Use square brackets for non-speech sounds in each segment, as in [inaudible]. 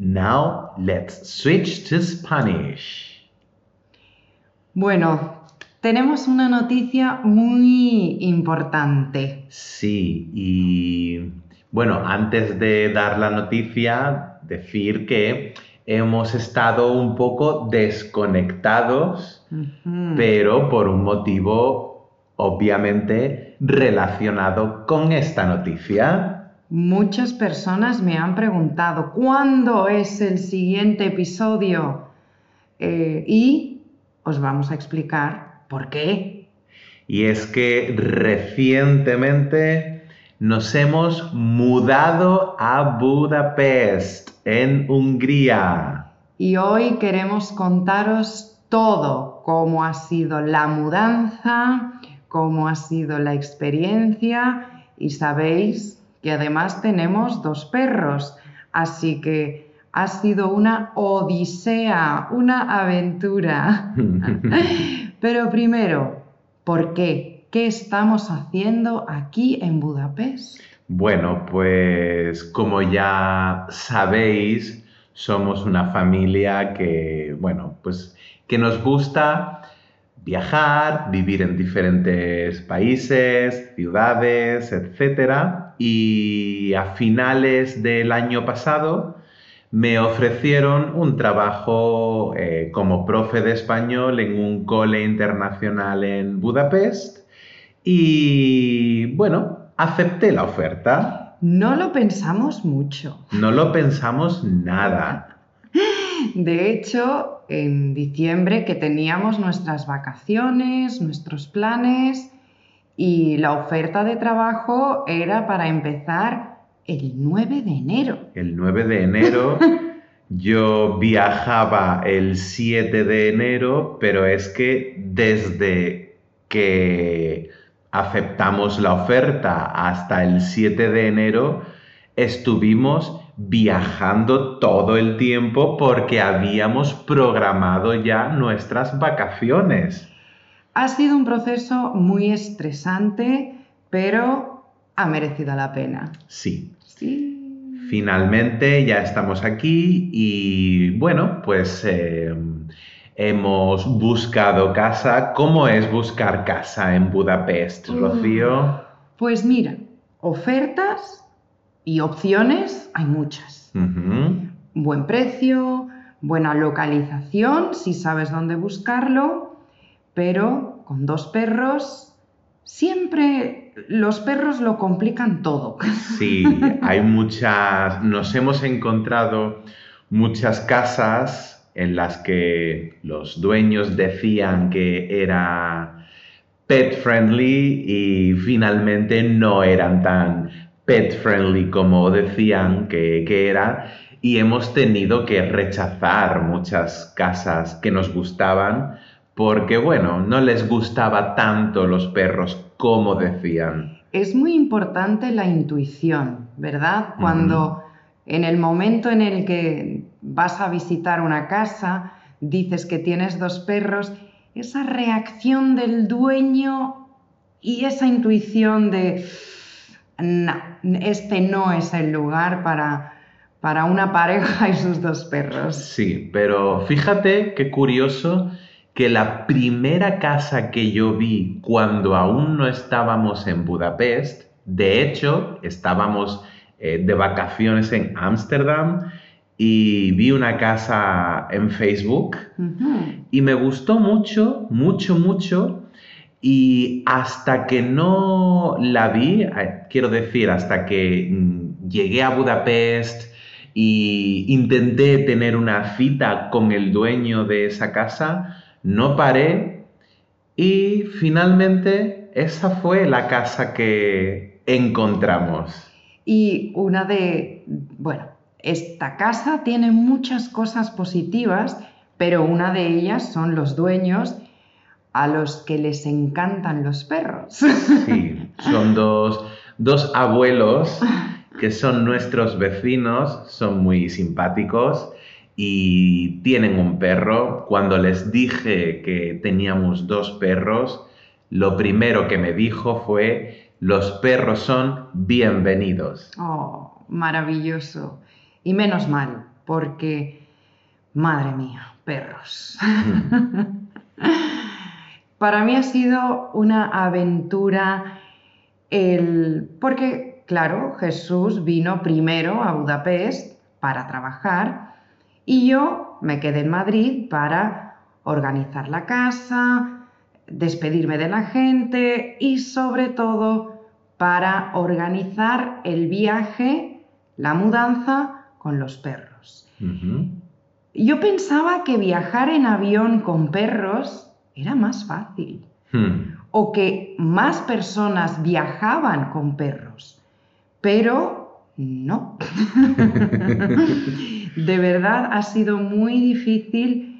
Now let's switch to Spanish. Bueno, tenemos una noticia muy importante. Sí, y bueno, antes de dar la noticia, decir que hemos estado un poco desconectados, pero por un motivo obviamente relacionado con esta noticia. Muchas personas me han preguntado cuándo es el siguiente episodio eh, y os vamos a explicar por qué. Y es que recientemente nos hemos mudado a Budapest, en Hungría. Y hoy queremos contaros todo, cómo ha sido la mudanza, cómo ha sido la experiencia y sabéis que además tenemos dos perros, así que ha sido una odisea, una aventura. [laughs] Pero primero, ¿por qué? ¿Qué estamos haciendo aquí en Budapest? Bueno, pues como ya sabéis, somos una familia que, bueno, pues que nos gusta viajar, vivir en diferentes países, ciudades, etc. Y a finales del año pasado, me ofrecieron un trabajo eh, como profe de español en un cole internacional en Budapest y bueno, acepté la oferta. No lo pensamos mucho. No lo pensamos nada. De hecho, en diciembre que teníamos nuestras vacaciones, nuestros planes y la oferta de trabajo era para empezar el 9 de enero. El 9 de enero. [laughs] Yo viajaba el 7 de enero, pero es que desde que aceptamos la oferta hasta el 7 de enero, estuvimos viajando todo el tiempo porque habíamos programado ya nuestras vacaciones. Ha sido un proceso muy estresante, pero ha merecido la pena. Sí, Finalmente ya estamos aquí y bueno, pues eh, hemos buscado casa. ¿Cómo es buscar casa en Budapest, Rocío? Pues mira, ofertas y opciones hay muchas. Buen precio, buena localización, si sabes dónde buscarlo, pero con dos perros siempre los perros lo complican todo. [laughs] Sí, hay muchas, nos hemos encontrado muchas casas en las que los dueños decían que era pet friendly y finalmente no eran tan pet friendly como decían que, que era y hemos tenido que rechazar muchas casas que nos gustaban porque bueno, no les gustaba tanto los perros como decían. Es muy importante la intuición, ¿verdad? Cuando en el momento en el que vas a visitar una casa, dices que tienes dos perros, esa reacción del dueño y esa intuición de, no, este no es el lugar para, para una pareja y sus dos perros. Sí, pero fíjate qué curioso que la primera casa que yo vi cuando aún no estábamos en Budapest, de hecho, estábamos eh, de vacaciones en Ámsterdam y vi una casa en Facebook y me gustó mucho, mucho, mucho. Y hasta que no la vi, eh, quiero decir, hasta que mm, llegué a Budapest y intenté tener una cita con el dueño de esa casa, no paré Y finalmente esa fue la casa que encontramos. Y una de, bueno, esta casa tiene muchas cosas positivas, pero una de ellas son los dueños a los que les encantan los perros. Sí, [laughs] son dos, dos abuelos que son nuestros vecinos, son muy simpáticos y tienen un perro. Cuando les dije que teníamos dos perros, lo primero que me dijo fue, los perros son bienvenidos. Oh, maravilloso. Y menos mal, porque, madre mía, perros. [laughs] Para mí ha sido una aventura el... porque, claro, Jesús vino primero a Budapest para trabajar y yo me quedé en Madrid para organizar la casa, despedirme de la gente y sobre todo para organizar el viaje, la mudanza con los perros. Yo pensaba que viajar en avión con perros era más fácil Hmm. o que más personas viajaban con perros, pero no. [laughs] de verdad ha sido muy difícil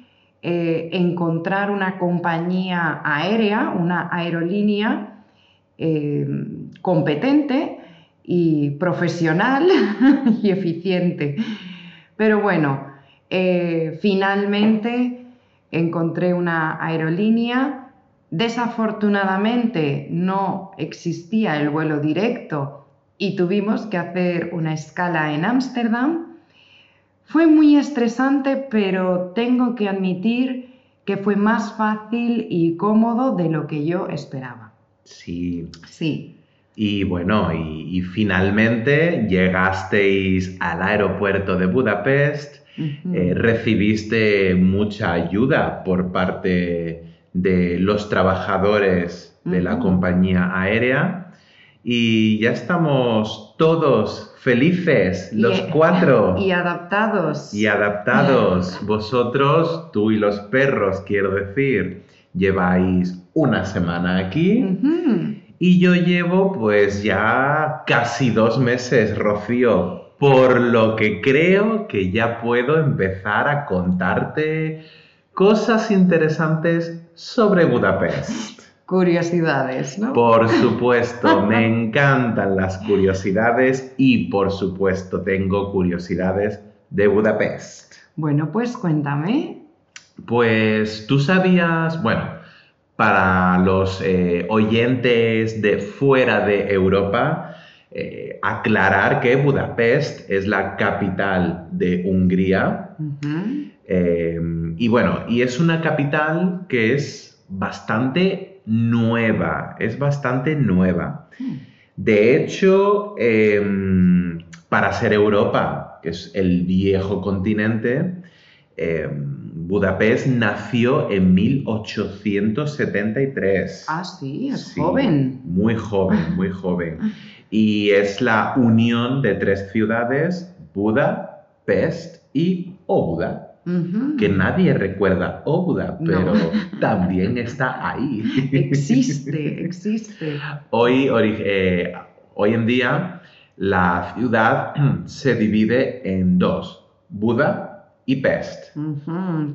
eh, encontrar una compañía aérea, una aerolínea eh, competente y profesional [laughs] y eficiente. Pero bueno, eh, finalmente encontré una aerolínea. Desafortunadamente no existía el vuelo directo y tuvimos que hacer una escala en Ámsterdam. Fue muy estresante, pero tengo que admitir que fue más fácil y cómodo de lo que yo esperaba. Sí. Sí, Y bueno, y, y finalmente llegasteis al aeropuerto de Budapest, eh, recibiste mucha ayuda por parte de los trabajadores de la compañía aérea y ya estamos todos felices, los Y- cuatro. Y adaptados. y adaptados. Vosotros, tú y los perros, quiero decir, lleváis una semana aquí y yo llevo pues ya casi dos meses, Rocío, por lo que creo que ya puedo empezar a contarte cosas interesantes sobre Budapest. Curiosidades, ¿no? Por [laughs] supuesto, me encantan las curiosidades y por supuesto tengo curiosidades de Budapest. Bueno, pues cuéntame. Pues tú sabías, bueno, para los eh, oyentes de fuera de Europa, eh, aclarar que Budapest es la capital de Hungría. Eh, y bueno, y es una capital que es bastante nueva, es bastante nueva. De hecho, em, para ser Europa, que es el viejo continente, em, Budapest nació en 1873. Ah, sí, es Sí, joven. Muy joven, muy joven. Y es la unión de tres ciudades, Buda, Pest y Obuda. Que nadie recuerda Obuda, No. pero también está ahí. [laughs] Existe, existe. Hoy, eh, hoy en día la ciudad [clears throat] se divide en dos, Buda y Pest.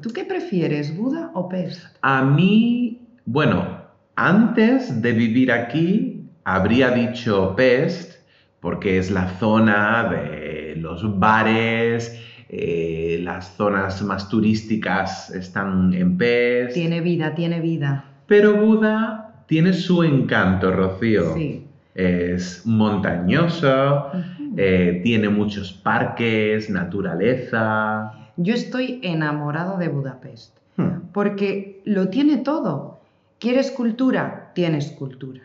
¿Tú qué prefieres, Buda o Pest? A mí, bueno, antes de vivir aquí, habría dicho Pest, porque es la zona de los bares, eh, las zonas más turísticas están en Pest. Tiene vida, tiene vida. Pero Buda tiene su encanto, Rocío. Sí. Es montañoso, eh, tiene muchos parques, naturaleza. Yo estoy enamorado de Budapest Hmm. porque lo tiene todo. ¿Quieres cultura? Tienes cultura.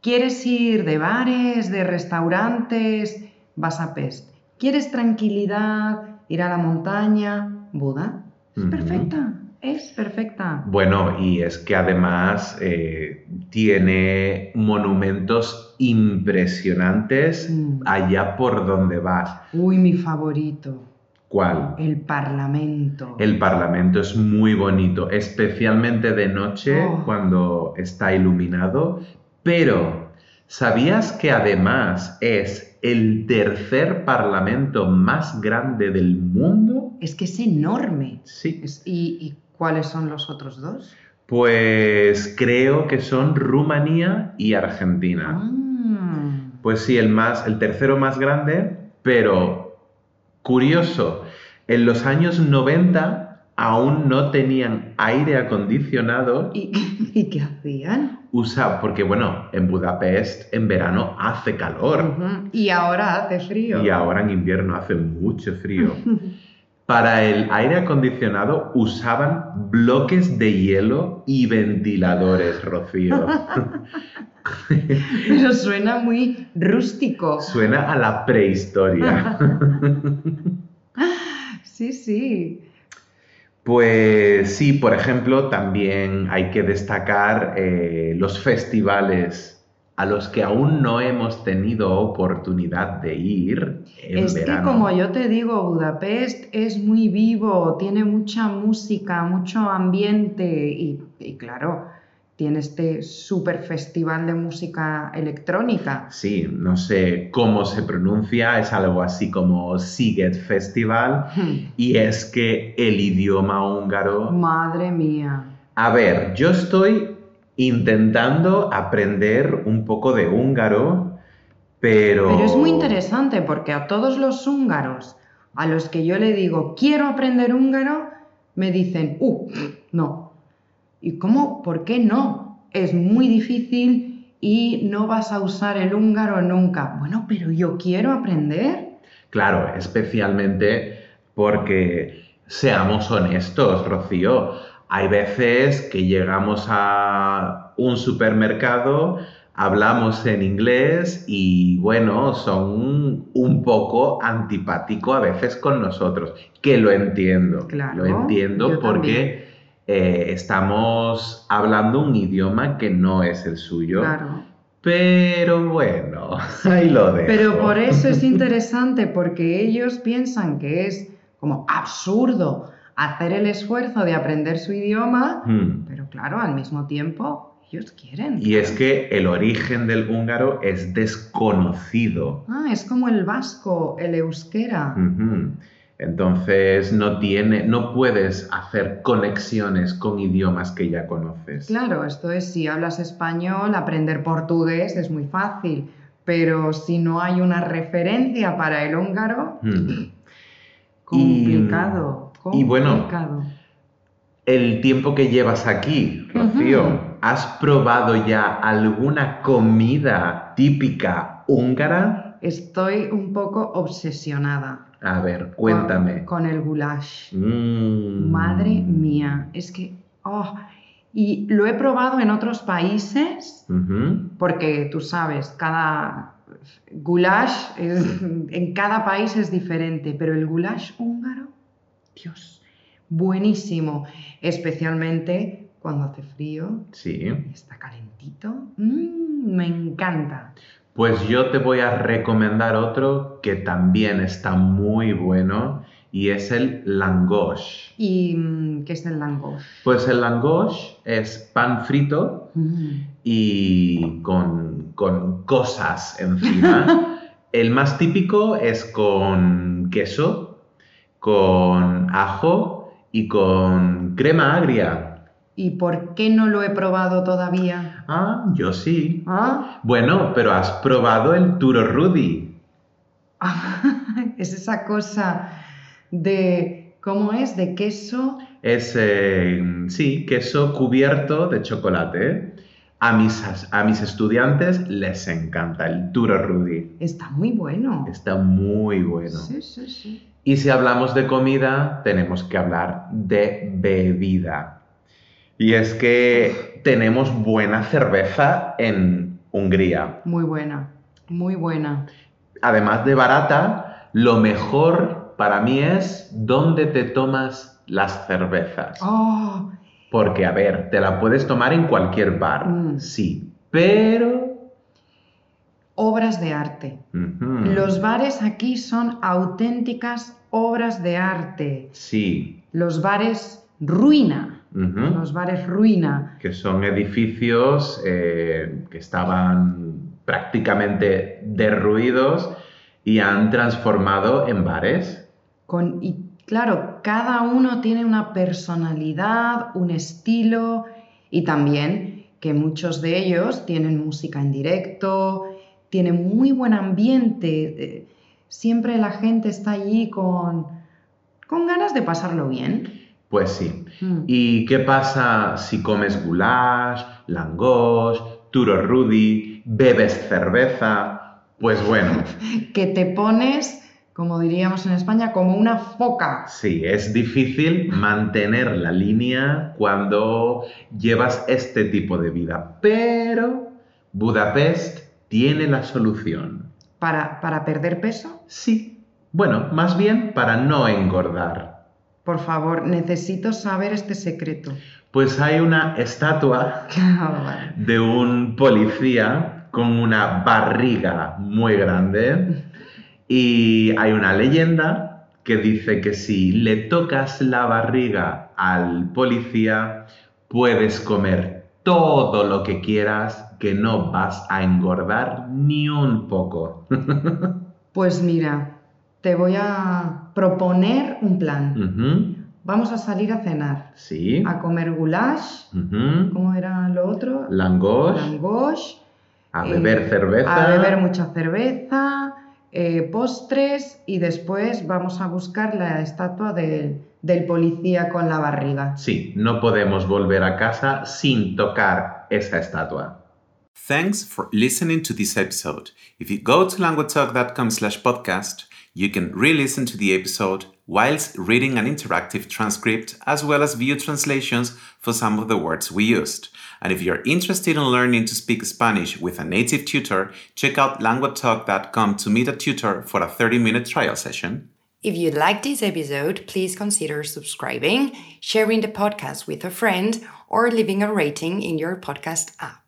¿Quieres ir de bares, de restaurantes? Vas a Pest. ¿Quieres tranquilidad? Ir a la montaña? Buda. Es perfecta, es perfecta. Bueno, y es que además eh, tiene monumentos impresionantes Mm. allá por donde vas. Uy, mi favorito. ¿Cuál? El Parlamento. El Parlamento es muy bonito, especialmente de noche Oh. cuando está iluminado, pero ¿sabías que además es el tercer Parlamento más grande del mundo? Es que es enorme. Sí. Es- ¿y, y cuáles son los otros dos? Pues creo que son Rumanía y Argentina. Ah, Pues sí, el más, el tercero más grande, pero curioso, en los años 90 aún no tenían aire acondicionado, ¿Y, ¿Y qué hacían? usa, porque bueno, en Budapest en verano hace calor. Y ahora hace frío. y ahora en invierno hace mucho frío. Para el aire acondicionado usaban bloques de hielo y ventiladores, Rocío. [laughs] Pero suena muy rústico. Suena a la prehistoria. [laughs] Sí, sí. Pues sí, por ejemplo, también hay que destacar eh, los festivales a los que aún no hemos tenido oportunidad de ir en es verano. que como yo te digo, Budapest es muy vivo, tiene mucha música, mucho ambiente y, y claro, tiene este super festival de música electrónica. Sí, no sé cómo se pronuncia, es algo así como Siget Festival, y es que el idioma húngaro... Madre mía. A ver, yo estoy intentando aprender un poco de húngaro, pero... Pero es muy interesante porque a todos los húngaros a los que yo le digo quiero aprender húngaro, me dicen, uh, no. ¿Y cómo? ¿Por qué no? Es muy difícil y no vas a usar el húngaro nunca. Bueno, pero yo quiero aprender. Claro, especialmente porque, seamos honestos, Rocío, hay veces que llegamos a un supermercado, hablamos en inglés y bueno, son un poco antipático a veces con nosotros, que lo entiendo, Claro, lo entiendo porque eh, estamos hablando un idioma que no es el suyo. Claro. Pero bueno, [laughs] ahí lo dejo. Pero por eso es interesante, porque ellos piensan que es como absurdo hacer el esfuerzo de aprender su idioma, Hmm. pero claro, al mismo tiempo ellos quieren. Y es que el origen del húngaro es desconocido. Ah, es como el vasco, el euskera. Ujú. Entonces no tiene, no puedes hacer conexiones con idiomas que ya conoces. Claro, esto es, si hablas español, aprender portugués es muy fácil, pero si no hay una referencia para el húngaro, Mm. [clears throat] complicado. y bueno, complicado. El tiempo que llevas aquí, Rocío. ¿has probado ya alguna comida típica húngara? Estoy un poco obsesionada. A ver, cuéntame. Con, el goulash. Mm. Madre mía, es que... oh, y lo he probado en otros países, porque tú sabes, cada goulash es- en cada país es diferente, pero el goulash húngaro, Dios, buenísimo, especialmente cuando hace frío Sí. y está calentito. Mm, me encanta. Pues yo te voy a recomendar otro que también está muy bueno y es el langosh. ¿Y mm, qué es el langosh? Pues el langosh es pan frito Mm, y con, con cosas encima. [laughs] El más típico es con queso, con ajo y con crema agria. ¿Y por qué no lo he probado todavía? Ah, yo sí. ¿Ah? Bueno, pero has probado el turo rudy. [laughs] es esa cosa de, ¿cómo es? De queso. Es, eh, sí, queso cubierto de chocolate. A mis, a mis estudiantes les encanta el turo rudy. Está muy bueno. Está muy bueno. Sí, sí, sí. Y si hablamos de comida, tenemos que hablar de bebida. Y es que tenemos buena cerveza en Hungría. Muy buena, muy buena. Además de barata, lo mejor para mí es dónde te tomas las cervezas. Oh, Porque, a ver, te la puedes tomar en cualquier bar, Mm. sí, pero... obras de arte. Los bares aquí son auténticas obras de arte, Sí. los bares ruina, Los bares ruina. que son edificios eh, que estaban prácticamente derruidos y han transformado en bares. Con, y claro, cada uno tiene una personalidad, un estilo y también que muchos de ellos tienen música en directo, tienen muy buen ambiente. eh, Siempre la gente está allí con, con ganas de pasarlo bien. Pues sí. Mm. ¿Y qué pasa si comes goulash, langos, turo rudy, bebes cerveza? Pues bueno, [laughs] Que te pones, como diríamos en España, como una foca. sí, es difícil mantener la línea cuando llevas este tipo de vida, pero Budapest tiene la solución. Para, para perder peso, Sí. Bueno, más bien para no engordar. Por favor, necesito saber este secreto. Pues hay una estatua [laughs] de un policía con una barriga muy grande y hay una leyenda que dice que si le tocas la barriga al policía puedes comer todo lo que quieras que no vas a engordar ni un poco. [laughs] Pues mira, te voy a proponer un plan. Vamos a salir a cenar, Sí. a comer goulash. ¿cómo era lo otro? Langos. Langosh, A eh, beber cerveza. a beber mucha cerveza, eh, postres y después vamos a buscar la estatua de- del policía con la barriga. Sí, no podemos volver a casa sin tocar esa estatua. Thanks for listening to this episode. If you go to languagetalk.com slash podcast, you can re-listen to the episode whilst reading an interactive transcript as well as view translations for some of the words we used. And if you're interested in learning to speak Spanish with a native tutor, check out languatalk.com to meet a tutor for a 30-minute trial session. If you liked this episode, please consider subscribing, sharing the podcast with a friend, or leaving a rating in your podcast app.